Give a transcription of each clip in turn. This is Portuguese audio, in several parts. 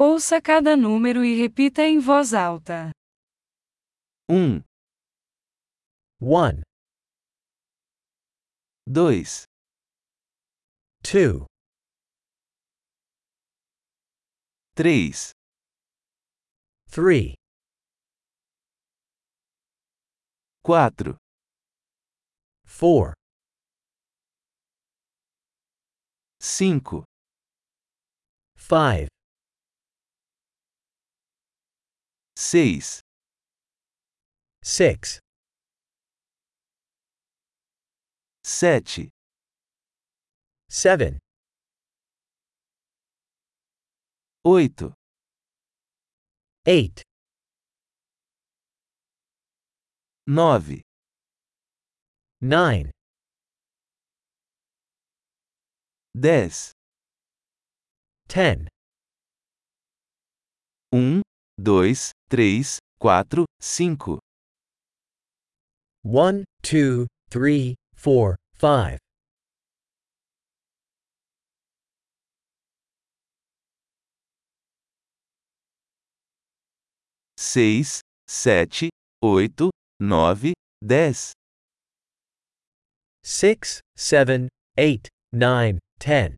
Ouça cada número e repita em voz alta. um, one, dois, two, três, three, quatro, four, cinco, five, seis, six, sete, seven, oito, eight, nove, nine, dez, ten, um, dois, três, quatro, cinco, one, two, three, four, five, seis, sete, oito, nove, dez, six, seven, eight, nine, ten,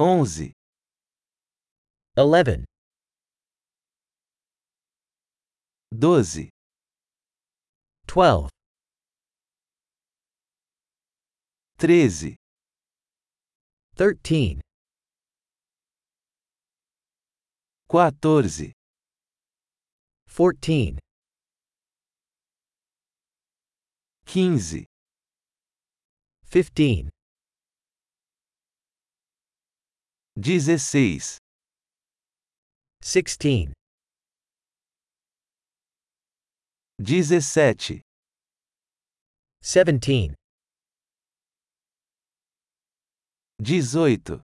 onze, eleven, doze, twelve, treze, thirteen, quatorze, fourteen, quinze, fifteen, dezesseis, sixteen, dezessete, seventeen, dezoito,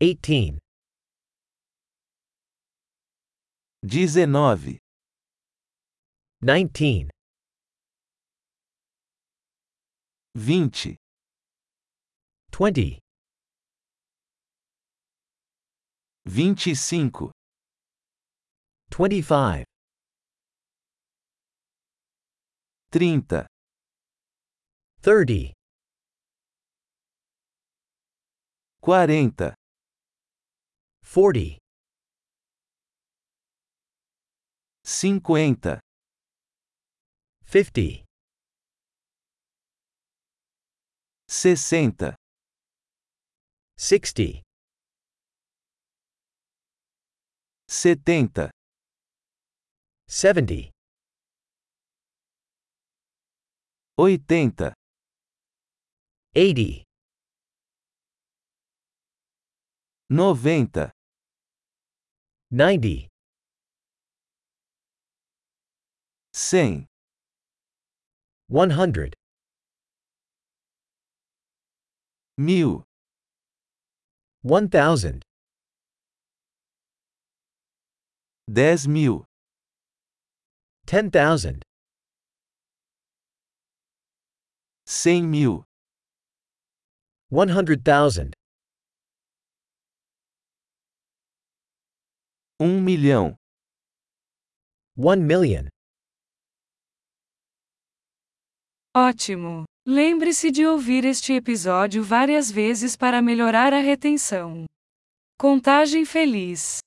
eighteen, dezenove, nineteen, vinte, twenty, vinte e cinco, twenty-five, trinta, thirty, quarenta, forty, cinquenta, fifty, sessenta, sixty, setenta, seventy, oitenta, eighty, noventa, ninety, cem, one hundred, mil, one thousand, dez mil, ten thousand, cem mil, one hundred thousand, um milhão. one million. Ótimo! Lembre-se de ouvir este episódio várias vezes para melhorar a retenção. Contagem feliz.